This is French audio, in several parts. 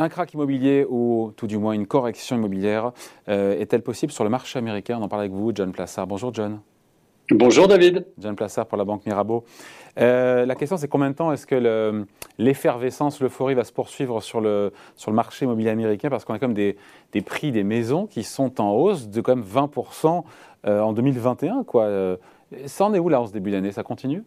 Un crack immobilier ou tout du moins une correction immobilière euh, est-elle possible sur le marché américain? On en parle avec vous, John Plassard. Bonjour John. Bonjour David. John Plassard pour la Banque Mirabeau. Euh, la question c'est combien de temps est-ce que l'effervescence, l'euphorie va se poursuivre sur le, sur le marché immobilier américain? Parce qu'on a comme des, des, prix des maisons qui sont en hausse de comme 20% euh, en 2021. Quoi. ça en est où là en ce début d'année? Ça continue?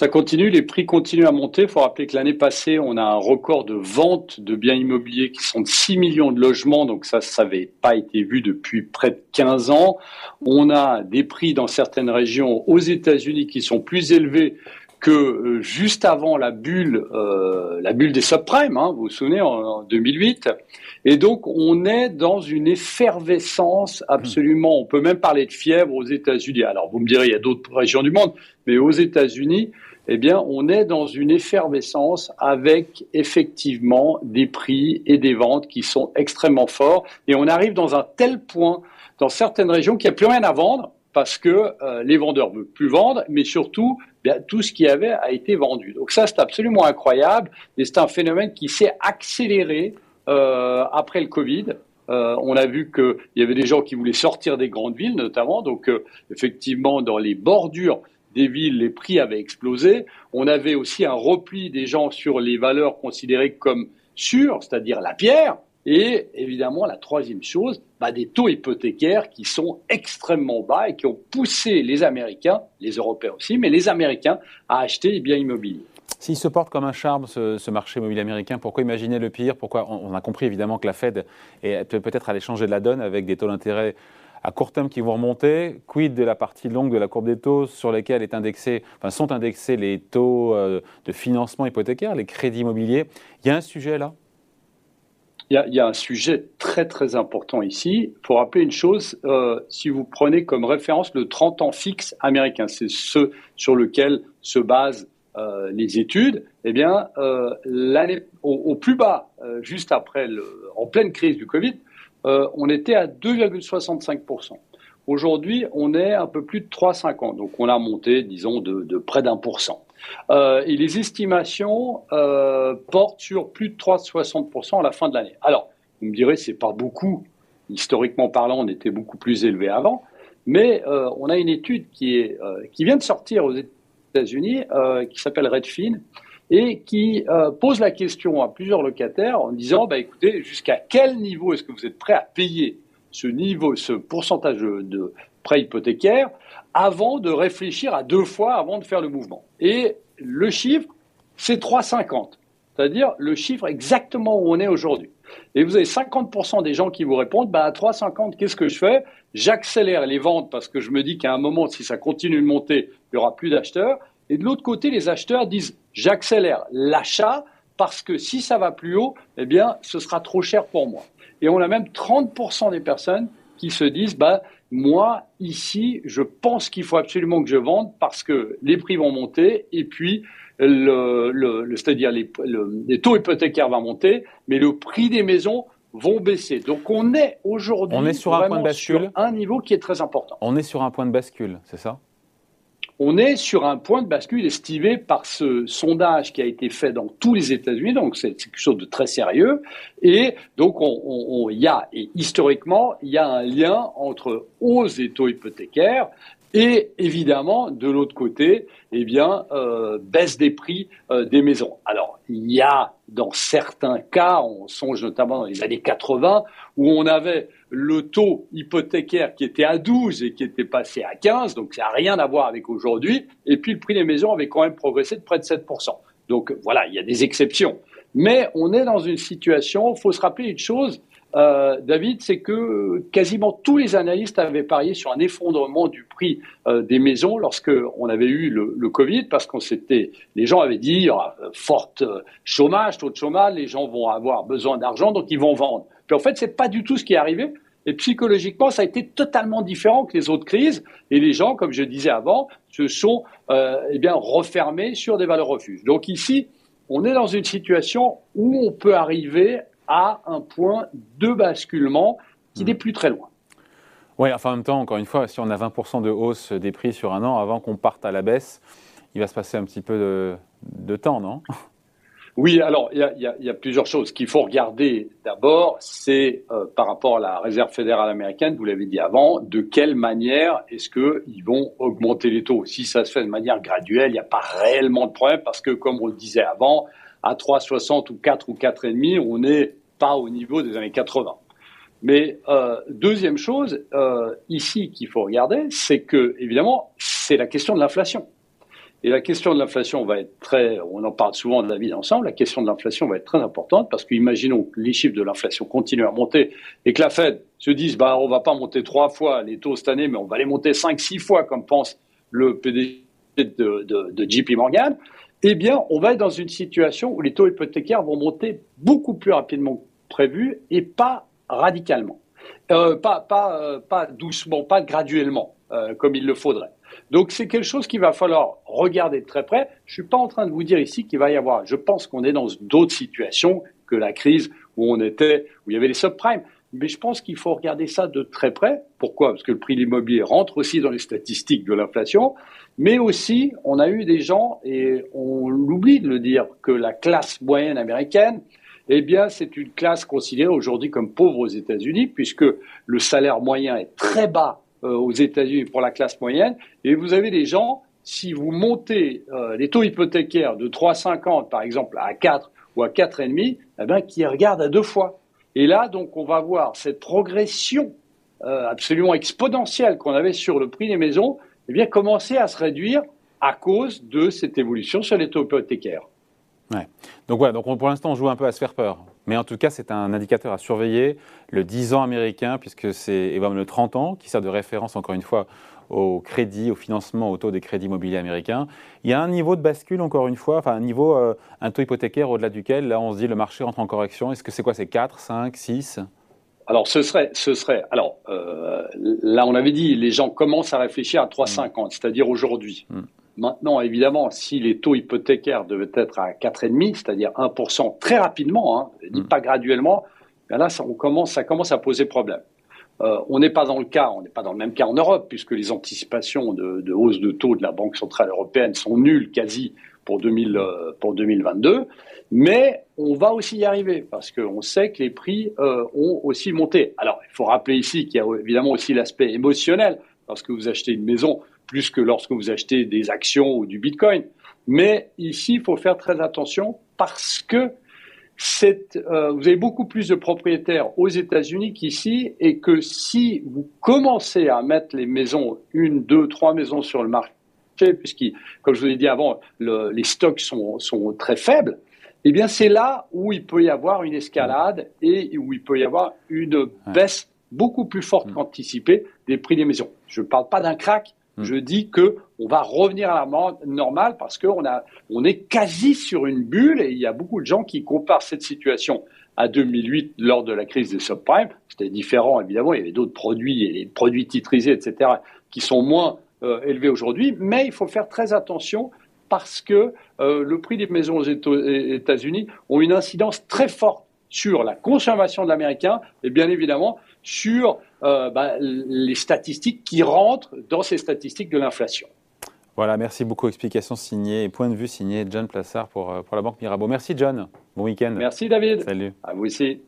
Ça continue, les prix continuent à monter. Il faut rappeler que l'année passée, on a un record de vente de biens immobiliers qui sont de 6 millions de logements, donc ça, ça n'avait pas été vu depuis près de 15 ans. On a des prix dans certaines régions aux États-Unis qui sont plus élevés que euh, juste avant la bulle, euh, la bulle des subprimes, hein, vous vous souvenez, en, 2008. Et donc, on est dans une effervescence absolument. On peut même parler de fièvre aux États-Unis. Alors, vous me direz, il y a d'autres régions du monde, mais aux États-Unis, eh bien, on est dans une effervescence avec effectivement des prix et des ventes qui sont extrêmement forts. Et on arrive dans un tel point dans certaines régions qu'il n'y a plus rien à vendre parce que euh, les vendeurs ne veulent plus vendre, mais surtout, tout ce qui avait a été vendu. Donc ça, c'est absolument incroyable, et c'est un phénomène qui s'est accéléré euh, après le Covid. Euh, on a vu qu'il y avait des gens qui voulaient sortir des grandes villes, notamment. Donc, effectivement, dans les bordures des villes, les prix avaient explosé. On avait aussi un repli des gens sur les valeurs considérées comme sûres, c'est-à-dire la pierre. Et évidemment, la troisième chose, bah, des taux hypothécaires qui sont extrêmement bas et qui ont poussé les Américains, les Européens aussi, mais les Américains à acheter des biens immobiliers. S'il se porte comme un charme, ce, marché immobilier américain, pourquoi imaginer le pire? Pourquoi? On, a compris évidemment que la Fed peut peut-être aller changer de la donne avec des taux d'intérêt à court terme qui vont remonter. Quid de la partie longue de la courbe des taux sur enfin, sont indexés les taux euh, de financement hypothécaire, les crédits immobiliers? Il y a un sujet là? Il y, a, un sujet très très important ici. Il faut rappeler une chose, euh, si vous prenez comme référence le 30 ans fixe américain, c'est ce sur lequel se basent euh, les études, eh bien, au, plus bas, juste après, en pleine crise du Covid, euh, on était à 2,65%. Aujourd'hui, on est un peu plus de 3,50. Donc, on a monté, disons, de, près d'un pour cent. Euh, et les estimations euh, portent sur plus de 3,60% à la fin de l'année. Alors, vous me direz, c'est pas beaucoup. Historiquement parlant, on était beaucoup plus élevé avant. Mais on a une étude qui, vient de sortir aux États-Unis, qui s'appelle Redfin, et qui euh, pose la question à plusieurs locataires en disant bah, écoutez, jusqu'à quel niveau est-ce que vous êtes prêt à payer ce niveau, ce pourcentage de, prêt hypothécaire avant de réfléchir à deux fois avant de faire le mouvement? Et le chiffre, c'est 3,50, c'est-à-dire le chiffre exactement où on est aujourd'hui. Et vous avez 50% des gens qui vous répondent bah, à 3,50, qu'est-ce que je fais? J'accélère les ventes parce que je me dis qu'à un moment, si ça continue de monter, il n'y aura plus d'acheteurs. Et de l'autre côté, les acheteurs disent j'accélère l'achat parce que si ça va plus haut, eh bien, ce sera trop cher pour moi. Et on a même 30% des personnes qui se disent, bah, moi, ici, je pense qu'il faut absolument que je vende parce que les prix vont monter et puis le, le, c'est-à-dire les, les, taux hypothécaires vont monter, mais le prix des maisons vont baisser. Donc on est aujourd'hui on est sur un point de bascule, sur un niveau qui est très important. On est sur un point de bascule, c'est ça? On est sur un point de bascule estimé par ce sondage qui a été fait dans tous les États-Unis, donc c'est quelque chose de très sérieux. Et donc, il y a, et historiquement, il y a un lien entre hausse des taux hypothécaires et évidemment, de l'autre côté, eh bien, euh, baisse des prix euh, des maisons. Alors, il y a dans certains cas, on songe notamment dans les années 80, où on avait le taux hypothécaire qui était à 12 et qui était passé à 15, donc ça n'a rien à voir avec aujourd'hui, et puis le prix des maisons avait quand même progressé de près de 7%. Donc voilà, il y a des exceptions. Mais on est dans une situation, il faut se rappeler une chose, euh, David, c'est que quasiment tous les analystes avaient parié sur un effondrement du prix euh, des maisons lorsque on avait eu le, Covid, parce qu'on s'était, les gens avaient dit, y aura euh, forte chômage, taux de chômage, les gens vont avoir besoin d'argent, donc ils vont vendre. Puis en fait, c'est pas du tout ce qui est arrivé. Et psychologiquement, ça a été totalement différent que les autres crises. Et les gens, comme je disais avant, se sont eh bien refermés sur des valeurs refuges. Donc ici, on est dans une situation où on peut arriver à un point de basculement qui n'est hmm. plus très loin. Oui, enfin en même temps, encore une fois, si on a 20% de hausse des prix sur un an, avant qu'on parte à la baisse, il va se passer un petit peu de, temps, non? Oui, alors il y, a, plusieurs choses. Qu'il faut regarder d'abord, c'est euh, par rapport à la réserve fédérale américaine, vous l'avez dit avant, de quelle manière est-ce qu'ils vont augmenter les taux? Si ça se fait de manière graduelle, il n'y a pas réellement de problème parce que, comme on le disait avant, à 3,60 ou 4 ou 4,5, on n'est pas au niveau des années 80. Mais euh, deuxième chose, euh, ici qu'il faut regarder, c'est que, évidemment, c'est la question de l'inflation. Et la question de l'inflation va être très, on en parle souvent de la vie ensemble, la question de l'inflation va être très importante parce qu'imaginons que les chiffres de l'inflation continuent à monter et que la Fed se dise, bah, on va pas monter trois fois les taux cette année, mais on va les monter cinq, six fois comme pense le PDG de, de, de JP Morgan, eh bien, on va être dans une situation où les taux hypothécaires vont monter beaucoup plus rapidement prévu et pas radicalement. Euh, pas, pas, euh, pas doucement, pas graduellement, euh, comme il le faudrait. Donc c'est quelque chose qu'il va falloir regarder de très près. Je suis pas en train de vous dire ici qu'il va y avoir. Je pense qu'on est dans d'autres situations que la crise où on était, où il y avait les subprimes. Mais je pense qu'il faut regarder ça de très près. Pourquoi? Parce que le prix de l'immobilier rentre aussi dans les statistiques de l'inflation. Mais aussi, on a eu des gens, et on l'oublie de le dire, que la classe moyenne américaine, eh bien, c'est une classe considérée aujourd'hui comme pauvre aux États-Unis, puisque le salaire moyen est très bas euh, aux États-Unis pour la classe moyenne. Et vous avez des gens, si vous montez euh, les taux hypothécaires de 3,50 par exemple à 4 ou à 4,5, eh bien, qui regardent à deux fois. Et là, donc, on va voir cette progression euh, absolument exponentielle qu'on avait sur le prix des maisons, eh bien, commencer à se réduire à cause de cette évolution sur les taux hypothécaires. Ouais. Donc voilà, donc pour l'instant on joue un peu à se faire peur. Mais en tout cas, c'est un indicateur à surveiller, le 10 ans américain, puisque c'est même le 30 ans, qui sert de référence encore une fois au crédit, au financement, au taux des crédits immobiliers américains. Il y a un niveau de bascule, encore une fois, enfin un niveau, euh, un taux hypothécaire au-delà duquel, là, on se dit le marché rentre en correction. Est-ce que c'est quoi C'est 4, 5, 6 alors, ce serait, ce serait. Alors, euh, là, on avait dit, les gens commencent à réfléchir à 3,50, mmh. c'est-à-dire aujourd'hui. Mmh. Maintenant, évidemment, si les taux hypothécaires devaient être à 4,5%, c'est-à-dire 1% très rapidement, hein, mm. pas graduellement, ben là, ça, on commence, ça commence à poser problème. Euh, on n'est pas dans le cas, on n'est pas dans le même cas en Europe, puisque les anticipations de, hausse de taux de la Banque centrale européenne sont nulles quasi pour, 2000, euh, pour 2022. Mais on va aussi y arriver, parce qu'on sait que les prix euh, ont aussi monté. Alors, il faut rappeler ici qu'il y a évidemment aussi l'aspect émotionnel. Lorsque vous achetez une maison, plus que lorsque vous achetez des actions ou du Bitcoin. Mais ici, il faut faire très attention parce que euh, vous avez beaucoup plus de propriétaires aux États-Unis qu'ici, et que si vous commencez à mettre les maisons, une, deux, trois maisons sur le marché, puisque, comme je vous l'ai dit avant, les stocks sont, très faibles, eh bien c'est là où il peut y avoir une escalade et où il peut y avoir une baisse beaucoup plus forte mm. qu'anticipée des prix des maisons. Je ne parle pas d'un crack, Mm. Je dis que on va revenir à la normale parce qu'on a, on est quasi sur une bulle et il y a beaucoup de gens qui comparent cette situation à 2008 lors de la crise des subprimes. C'était différent évidemment, il y avait d'autres produits et les produits titrisés, etc., qui sont moins euh, élevés aujourd'hui. Mais il faut faire très attention parce que euh, le prix des maisons aux États-Unis ont une incidence très forte sur la consommation de l'américain et bien évidemment sur euh, bah, les statistiques qui rentrent dans ces statistiques de l'inflation. Voilà, merci beaucoup. Explication signée et point de vue signé John Plassard pour, euh, pour la Banque Mirabeau. Merci John. Bon week-end. Merci David. Salut. À vous aussi.